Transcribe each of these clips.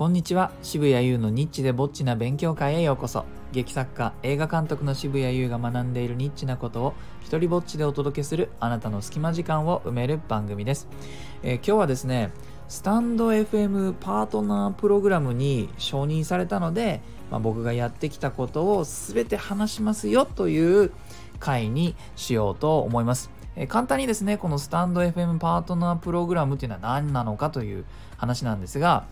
こんにちは。渋谷優のニッチでぼっちな勉強会へようこそ。劇作家映画監督の渋谷優が学んでいるニッチなことを一人ぼっちでお届けするあなたの隙間時間を埋める番組です、えー、今日はですねスタンド FM パートナープログラムに承認されたので、まあ、僕がやってきたことを全て話しますよという回にしようと思います。え簡単にですね、このスタンド FM パートナープログラムっていうのは何なのかという話なんですが、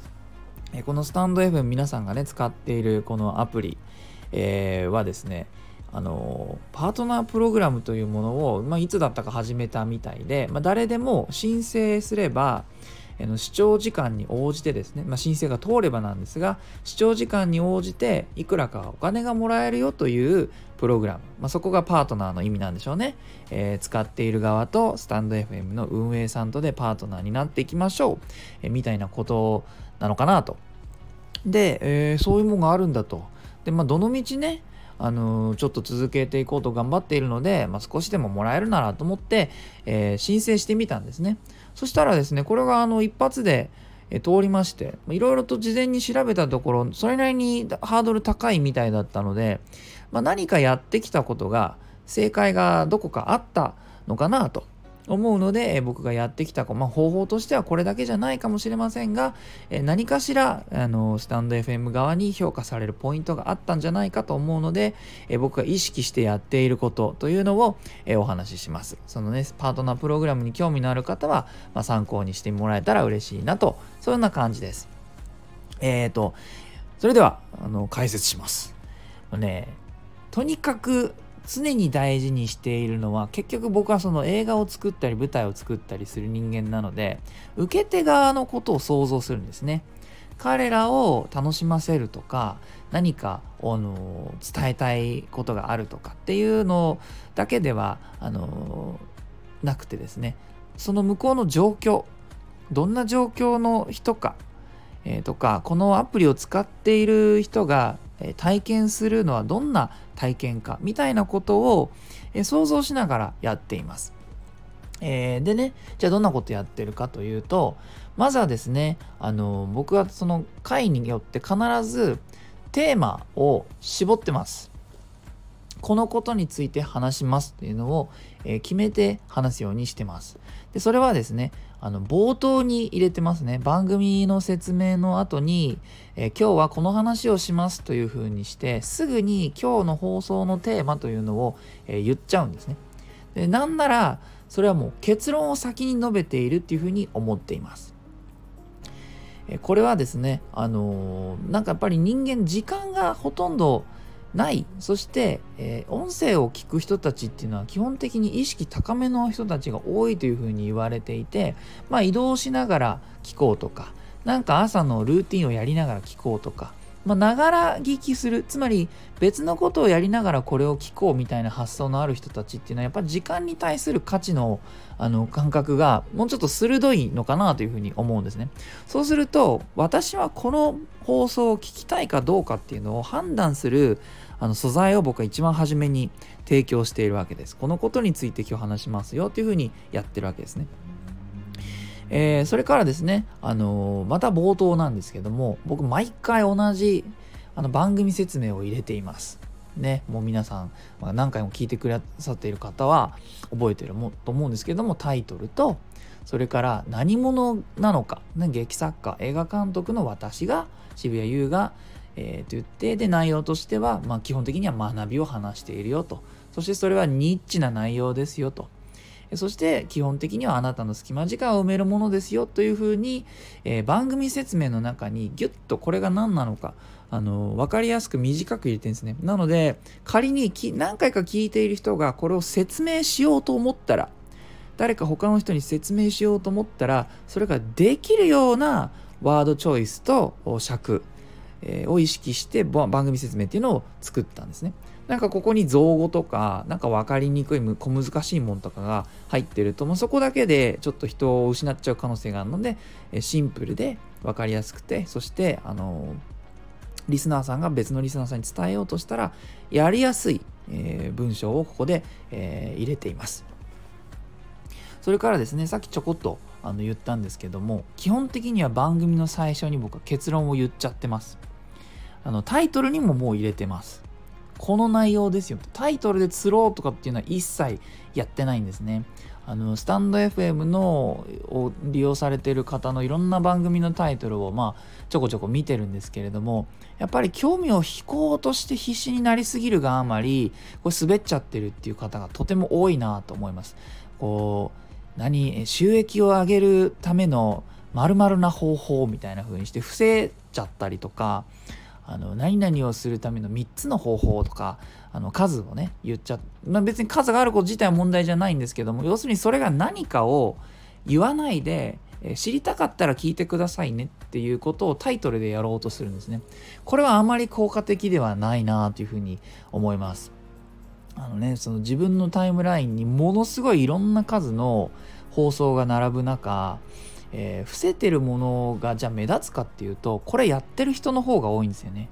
えこのスタンド FM 皆さんがね、使っているこのアプリ、えー、はですね、あのパートナープログラムというものを、まあ、いつだったか始めたみたいで、まあ、誰でも申請すれば、えの視聴時間に応じてですね、まあ、申請が通ればなんですが視聴時間に応じていくらかお金がもらえるよというプログラム、まあ、そこがパートナーの意味なんでしょうね、えー、使っている側とスタンド FM の運営さんとでパートナーになっていきましょう、えー、みたいなことなのかなと。で、えー、そういうものがあるんだとでまあどのみちねあのちょっと続けていこうと頑張っているので、まあ、少しでももらえるならと思って、えー、申請してみたんですね。そしたらですね、これがあの一発で、え通りまして、いろいろと事前に調べたところ、それなりにハードル高いみたいだったので、まあ、何かやってきたことが、正解がどこかあったのかなと思うので、え僕がやってきた、まあ、方法としてはこれだけじゃないかもしれませんが、え何かしらあのスタンド FM 側に評価されるポイントがあったんじゃないかと思うので、え僕が意識してやっていることというのを、えお話しします。そのね、パートナープログラムに興味のある方は、まあ、参考にしてもらえたら嬉しいなと、そういうような感じです。えっ、ー、と、それでは、あの、解説します。ね、とにかく常に大事にしているのは結局僕はその映画を作ったり舞台を作ったりする人間なので受け手側のことを想像するんですね。彼らを楽しませるとか何かあの伝えたいことがあるとかっていうのだけではあのなくてですね。その向こうの状況どんな状況の人か、えー、とかこのアプリを使っている人が体験するのはどんな体験かみたいなことを想像しながらやっています。えー、でねじゃあどんなことやってるかというとまずはですねあの僕はその回によって必ずテーマを絞ってます。このことについて話しますっていうのを、えー、決めて話すようにしてます。で、それはですね、あの冒頭に入れてますね。番組の説明の後に、えー、今日はこの話をしますというふうにして、すぐに今日の放送のテーマというのを、えー、言っちゃうんですね。で、なんなら、それはもう結論を先に述べているっていうふうに思っています。これはですね、あのー、なんかやっぱり人間時間がほとんどない。そして、えー、音声を聞く人たちっていうのは基本的に意識高めの人たちが多いというふうに言われていて、まあ、移動しながら聞こうとかなんか朝のルーティンをやりながら聞こうとかまながら聞きする。つまり別のことをやりながらこれを聞こうみたいな発想のある人たちっていうのはやっぱり時間に対する価値のあの感覚がもうちょっと鋭いのかなというふうに思うんですね。そうすると私はこの放送を聞きたいかどうかっていうのを判断するあの素材を僕は一番初めに提供しているわけですこのことについて今日話しますよっていうふうにやってるわけですねえー、それからですね、あのー、また冒頭なんですけども、僕毎回同じあの番組説明を入れています。ね、もう皆さん、まあ、何回も聞いてくださっている方は覚えてるもと思うんですけども、タイトルと、それから何者なのか、ね、劇作家、映画監督の私が、渋谷優が、えー、と言って、で、内容としては、まあ、基本的には学びを話しているよと。そしてそれはニッチな内容ですよと。そして基本的にはあなたの隙間時間を埋めるものですよというふうに、えー、番組説明の中にギュッとこれが何なのかあの分かりやすく短く入れてるんですね。なので仮に何回か聞いている人がこれを説明しようと思ったら誰か他の人に説明しようと思ったらそれができるようなワードチョイスと尺、を意識して番組説明っていうのを作ったんですね。なんかここに造語とか、なんか分かりにくい、小難しいものとかが入ってると、もうそこだけでちょっと人を失っちゃう可能性があるので、シンプルで分かりやすくて、そして、あの、リスナーさんが別のリスナーさんに伝えようとしたら、やりやすい、えー、文章をここで、えー、入れています。それからですね、さっきちょこっとあの言ったんですけども基本的には番組の最初に僕は結論を言っちゃってます。あのタイトルにももう入れてます。この内容ですよ。タイトルで釣ろうとかっていうのは一切やってないんですね。あのスタンド FM のを利用されてる方のいろんな番組のタイトルをまあちょこちょこ見てるんですけれどもやっぱり興味を引こうとして必死になりすぎるがあまりこれ滑っちゃってるっていう方がとても多いなと思います。こう何収益を上げるための〇〇な方法みたいな風にして伏せちゃったりとかあの何々をするための3つの方法とかあの数をね言っちゃまあ、別に数があること自体は問題じゃないんですけども要するにそれが何かを言わないで知りたかったら聞いてくださいねっていうことをタイトルでやろうとするんですね。これはあまり効果的ではないなというふうに思います。あのね、その自分のタイムラインにものすごいいろんな数の放送が並ぶ中、えー、伏せてるものがじゃあ目立つかっていうとこれやってる人の方が多いんですよね。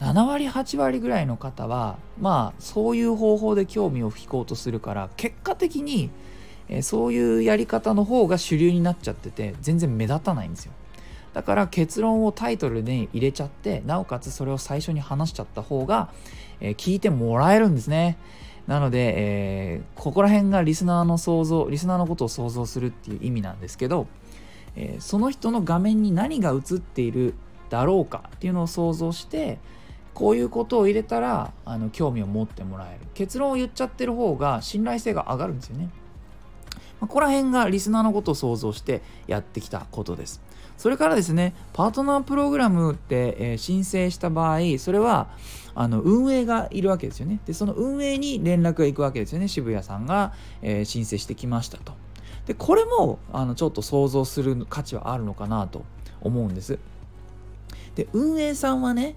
7割8割ぐらいの方はまあそういう方法で興味を引こうとするから結果的に、えー、そういうやり方の方が主流になっちゃってて全然目立たないんですよ。だから結論をタイトルで入れちゃってなおかつそれを最初に話しちゃった方が、えー、聞いてもらえるんですね。なので、えー、ここら辺がリスナーの想像リスナーのことを想像するっていう意味なんですけどえー、その人の画面に何が映っているだろうかっていうのを想像してこういうことを入れたらあの興味を持ってもらえる結論を言っちゃってる方が信頼性が上がるんですよね。ま、ここら辺がリスナーのことを想像してやってきたことです。それからですね、パートナープログラムって、え、申請した場合、それはあの運営がいるわけですよね。で、その運営に連絡が行くわけですよね。渋谷さんが、え、申請してきましたと。でこれもあのちょっと想像する価値はあるのかなと思うんですで運営さんはね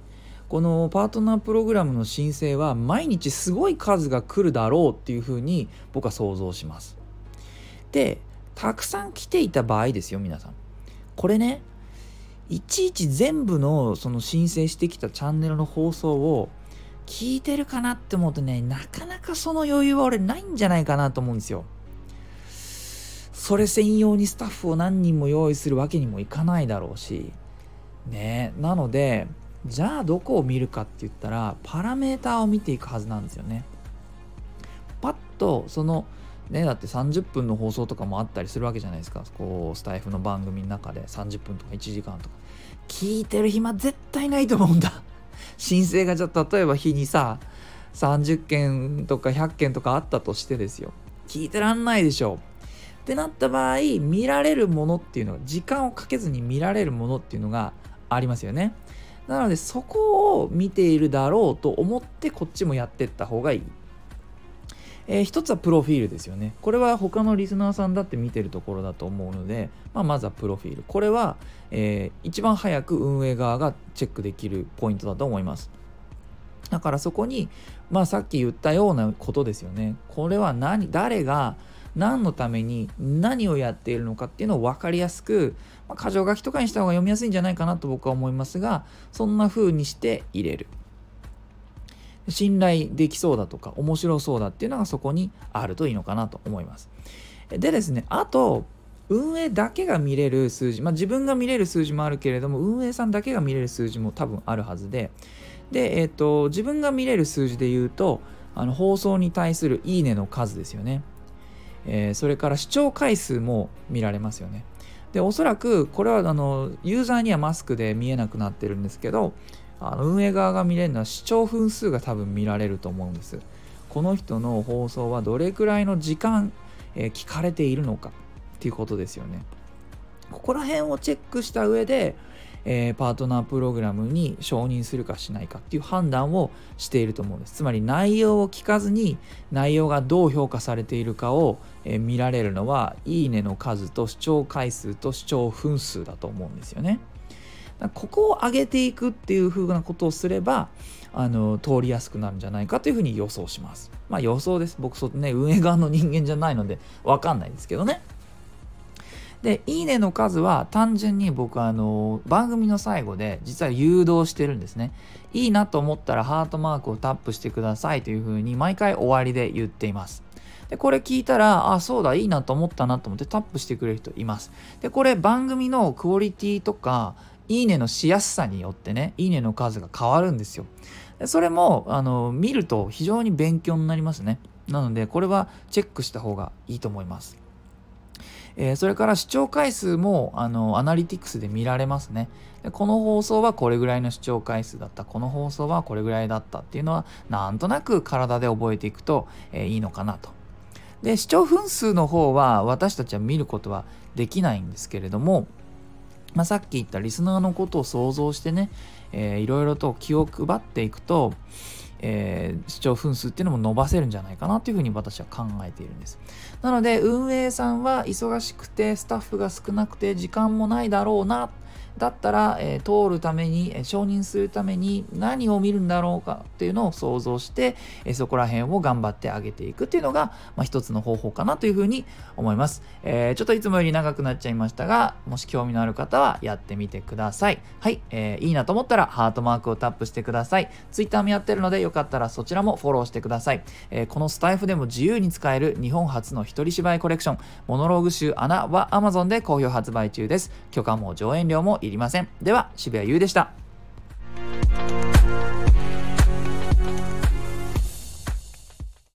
このパートナープログラムの申請は毎日すごい数が来るだろうっていうふうに僕は想像しますでたくさん来ていた場合ですよ皆さん。これねいちいち全部のその申請してきたチャンネルの放送を聞いてるかなって思うとねなかなかその余裕は俺ないんじゃないかなと思うんですよ。それ専用にスタッフを何人も用意するわけにもいかないだろうし。ねなのでじゃあどこを見るかって言ったらパラメーターを見ていくはずなんですよね。パッとそのねだって30分の放送とかもあったりするわけじゃないですか。こうスタイフの番組の中で30分とか1時間とか。聞いてる暇絶対ないと思うんだ。申請がじゃあ例えば日にさ30件とか100件とかあったとしてですよ。聞いてらんないでしょ。ってなった場合見られるものっていうのが時間をかけずに見られるものっていうのがありますよね。なのでそこを見ているだろうと思ってこっちもやってった方がいい。えー、一つはプロフィールですよね。これは他のリスナーさんだって見てるところだと思うので、まあ、まずはプロフィール。これは、えー、一番早く運営側がチェックできるポイントだと思います。だからそこに、まあ、さっき言ったようなことですよね。これは何、誰が何のために何をやっているのかっていうのを分かりやすく、まあ、箇条書きとかにした方が読みやすいんじゃないかなと僕は思いますがそんな風にして入れる信頼できそうだとか面白そうだっていうのがそこにあるといいのかなと思いますでですねあと運営だけが見れる数字、まあ、自分が見れる数字もあるけれども運営さんだけが見れる数字も多分あるはずでで、えーと、自分が見れる数字で言うとあの放送に対するいいねの数ですよねえー、それから視聴回数も見られますよね。でおそらくこれはあのユーザーにはマスクで見えなくなってるんですけどあの運営側が見れるのは視聴分数が多分見られると思うんです。この人の放送はどれくらいの時間、えー、聞かれているのかっていうことですよね。ここら辺をチェックした上で、えー、パートナープログラムに承認するかしないかっていう判断をしていると思うんです。つまり内容を聞かずに内容がどう評価されているかを、えー、見られるのは、いいねの数と視聴回数と視聴分数だと思うんですよね。ここを上げていくっていう風なことをすれば、あの通りやすくなるんじゃないかというふうに予想します。まあ予想です。僕そね運営側の人間じゃないのでわかんないですけどね。で、いいねの数は単純に僕あの番組の最後で実は誘導してるんですね。いいなと思ったらハートマークをタップしてくださいというふうに毎回終わりで言っています。でこれ聞いたらあそうだいいなと思ったなと思ってタップしてくれる人いますでこれ番組のクオリティとかいいねのしやすさによってねいいねの数が変わるんですよ。それもあの見ると非常に勉強になりますね。なのでこれはチェックした方がいいと思います。えー、それから視聴回数もあのアナリティクスで見られますね。でこの放送はこれぐらいの視聴回数だった。この放送はこれぐらいだったっていうのはなんとなく体で覚えていくと、えー、いいのかなと。で視聴分数の方は私たちは見ることはできないんですけれども、まあ、さっき言ったリスナーのことを想像してね、えー、いろいろと気を配っていくと、えー、視聴分数っていうのも伸ばせるんじゃないかなというふうに私は考えているんです。なので運営さんは忙しくてスタッフが少なくて時間もないだろうなだったら、えー、通るために、えー、承認するために何を見るんだろうかっていうのを想像して、えー、そこら辺を頑張ってあげていくっていうのが、まあ、一つの方法かなというふうに思います、え、ちょっといつもより長くなっちゃいましたがもし興味のある方はやってみてください。はい、えー、いいなと思ったらハートマークをタップしてください。Twitter もやってるのでよかったらそちらもフォローしてください、え、このスタイフでも自由に使える日本初の一人芝居コレクションモノローグ集穴は Amazon で好評発売中です。許可も上演料もいりません。では、渋谷優でした。